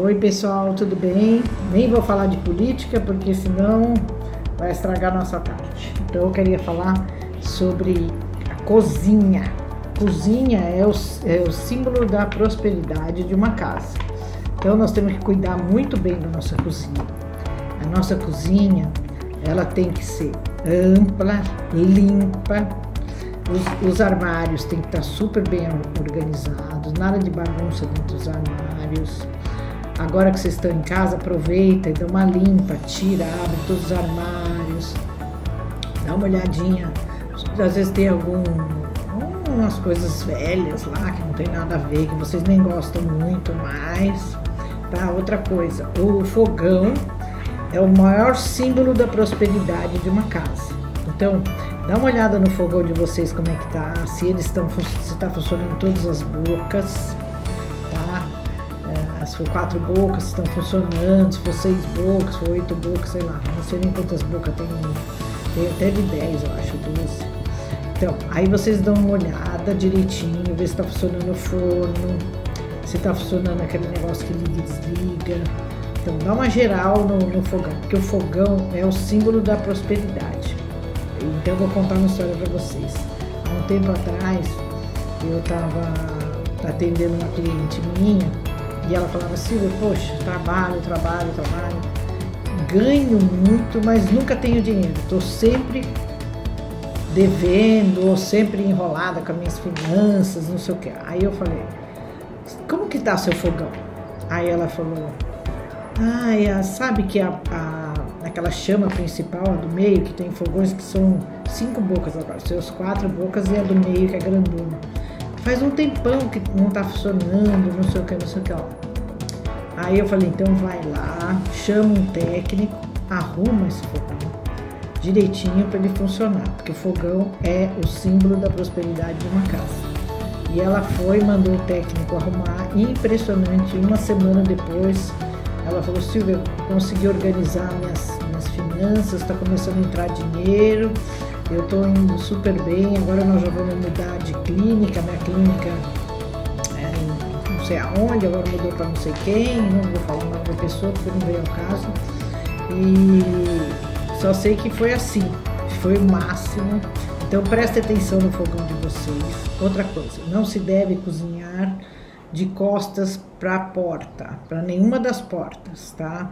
Oi pessoal, tudo bem? Nem vou falar de política porque senão vai estragar nossa tarde. Então eu queria falar sobre a cozinha. Cozinha é o, é o símbolo da prosperidade de uma casa. Então nós temos que cuidar muito bem da nossa cozinha. A nossa cozinha ela tem que ser ampla, limpa. Os, os armários têm que estar super bem organizados, nada de bagunça dentro dos armários. Agora que vocês estão em casa, aproveita e dá uma limpa, tira, abre todos os armários, dá uma olhadinha. Às vezes tem algum coisas velhas lá que não tem nada a ver, que vocês nem gostam muito mais. Tá? Outra coisa, o fogão é o maior símbolo da prosperidade de uma casa. Então, dá uma olhada no fogão de vocês como é que tá, se eles estão se está funcionando todas as bocas, se for quatro bocas estão funcionando, se for seis bocas, se for oito bocas, sei lá, não sei nem quantas bocas tem, tem até de dez, eu acho, doze. Então, aí vocês dão uma olhada direitinho, ver se está funcionando o forno, se está funcionando aquele negócio que liga e desliga então, dá uma geral no, no fogão, porque o fogão é o símbolo da prosperidade. Então, eu vou contar uma história para vocês. Há um tempo atrás, eu estava atendendo uma cliente minha e ela falava assim: Poxa, trabalho, trabalho, trabalho, ganho muito, mas nunca tenho dinheiro. Estou sempre devendo ou sempre enrolada com as minhas finanças, não sei o que. Aí eu falei: Como que tá seu fogão? Aí ela falou: Ai, a, sabe que a, a, aquela chama principal, a do meio, que tem fogões que são cinco bocas agora, seus quatro bocas e a do meio que é grandona. Faz um tempão que não tá funcionando, não sei o que, não sei o que, ó. Aí eu falei, então vai lá, chama um técnico, arruma esse fogão direitinho para ele funcionar, porque o fogão é o símbolo da prosperidade de uma casa. E ela foi, mandou o técnico arrumar, e impressionante, uma semana depois ela falou, Silvia, consegui organizar minhas, minhas finanças, está começando a entrar dinheiro, eu estou indo super bem, agora nós já vamos mudar de clínica, minha clínica é, não sei aonde, agora mudou para não sei quem, não vou falar o nome pessoa porque não veio ao caso. E só sei que foi assim, foi o máximo. Então preste atenção no fogão de vocês. Outra coisa, não se deve cozinhar de costas para a porta, para nenhuma das portas, tá?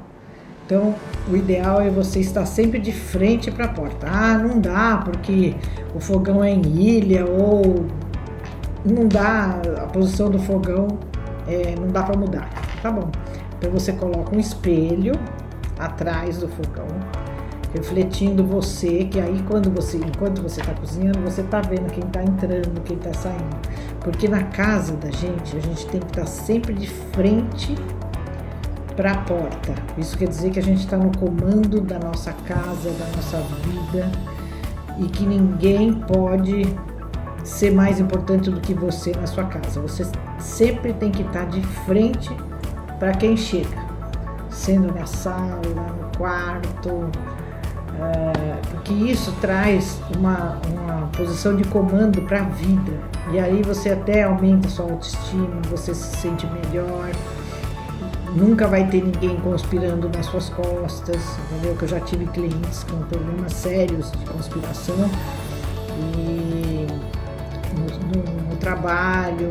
Então, o ideal é você estar sempre de frente para a porta. Ah, não dá porque o fogão é em ilha ou não dá, a posição do fogão é, não dá para mudar. Tá bom. Então você coloca um espelho atrás do fogão refletindo você, que aí quando você, enquanto você está cozinhando, você está vendo quem está entrando, quem está saindo. Porque na casa da gente, a gente tem que estar tá sempre de frente para a porta. Isso quer dizer que a gente está no comando da nossa casa, da nossa vida e que ninguém pode ser mais importante do que você na sua casa. Você sempre tem que estar tá de frente para quem chega, sendo na sala, no quarto, é, porque isso traz uma, uma posição de comando para a vida. E aí você até aumenta sua autoestima, você se sente melhor. Nunca vai ter ninguém conspirando nas suas costas, entendeu? Que eu já tive clientes com problemas sérios de conspiração e no, no, no trabalho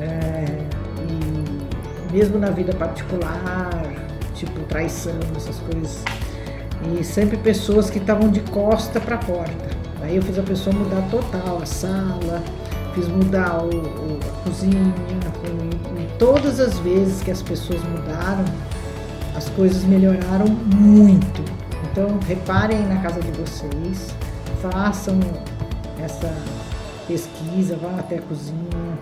é, e mesmo na vida particular, tipo traição, essas coisas e sempre pessoas que estavam de costa para a porta. Aí eu fiz a pessoa mudar total a sala, mudar o, o a cozinha, e, todas as vezes que as pessoas mudaram, as coisas melhoraram muito. Então reparem na casa de vocês, façam essa pesquisa, vá até a cozinha,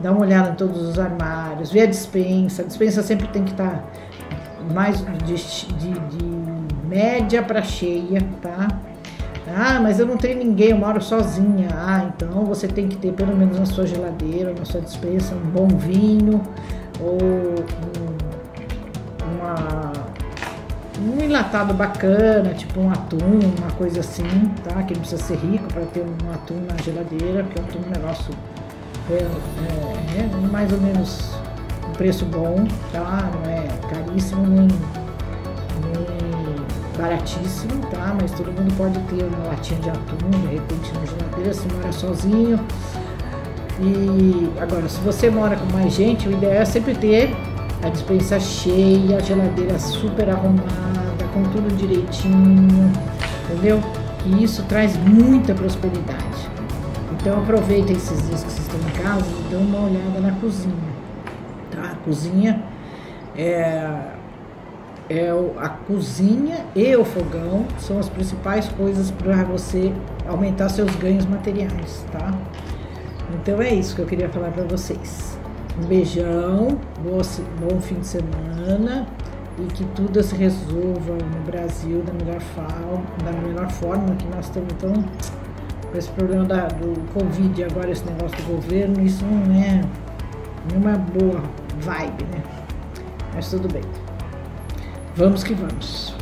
dá uma olhada em todos os armários, vê a dispensa. A dispensa sempre tem que estar mais de, de, de média para cheia, tá? Ah, mas eu não tenho ninguém, eu moro sozinha. Ah, então você tem que ter pelo menos na sua geladeira, na sua dispensa, um bom vinho ou um, uma, um enlatado bacana, tipo um atum, uma coisa assim, tá? Que não precisa ser rico para ter um atum na geladeira, porque o atum é um negócio é, é, é mais ou menos preço bom, tá? Não é caríssimo nem baratíssimo, tá? Mas todo mundo pode ter uma latinha de atum, de repente na geladeira, se mora sozinho. E agora, se você mora com mais gente, o ideal é sempre ter a dispensa cheia, a geladeira super arrumada, com tudo direitinho, entendeu? E isso traz muita prosperidade. Então aproveita esses dias que vocês estão em casa e dê uma olhada na cozinha, tá? A cozinha é, é a cozinha e o fogão são as principais coisas para você aumentar seus ganhos materiais, tá? Então é isso que eu queria falar para vocês. Um beijão, bom fim de semana e que tudo se resolva no Brasil da melhor forma, da melhor forma que nós estamos tão com esse problema da, do Covid agora esse negócio do governo, isso não é nenhuma boa vibe, né? Mas tudo bem. Vamos que vamos.